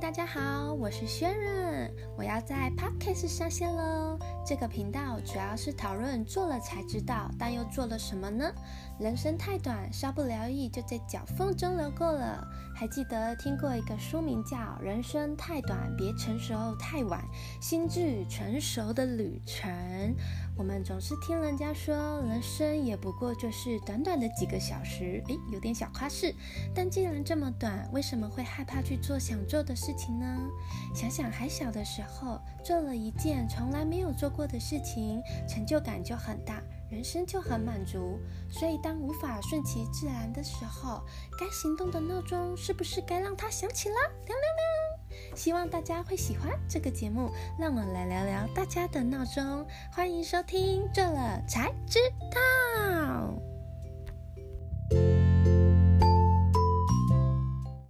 大家好，我是轩润，我要在 Podcast 上线喽。这个频道主要是讨论做了才知道，但又做了什么呢？人生太短，稍不留意就在脚缝中流过了。还记得听过一个书名叫《人生太短，别成熟太晚，心智成熟的旅程》。我们总是听人家说，人生也不过就是短短的几个小时，诶，有点小夸饰。但既然这么短，为什么会害怕去做想做的事情呢？想想还小的时候，做了一件从来没有做过的事情，成就感就很大，人生就很满足。所以当无法顺其自然的时候，该行动的闹钟是不是该让它响起了？希望大家会喜欢这个节目，让我来聊聊大家的闹钟。欢迎收听，做了才知道。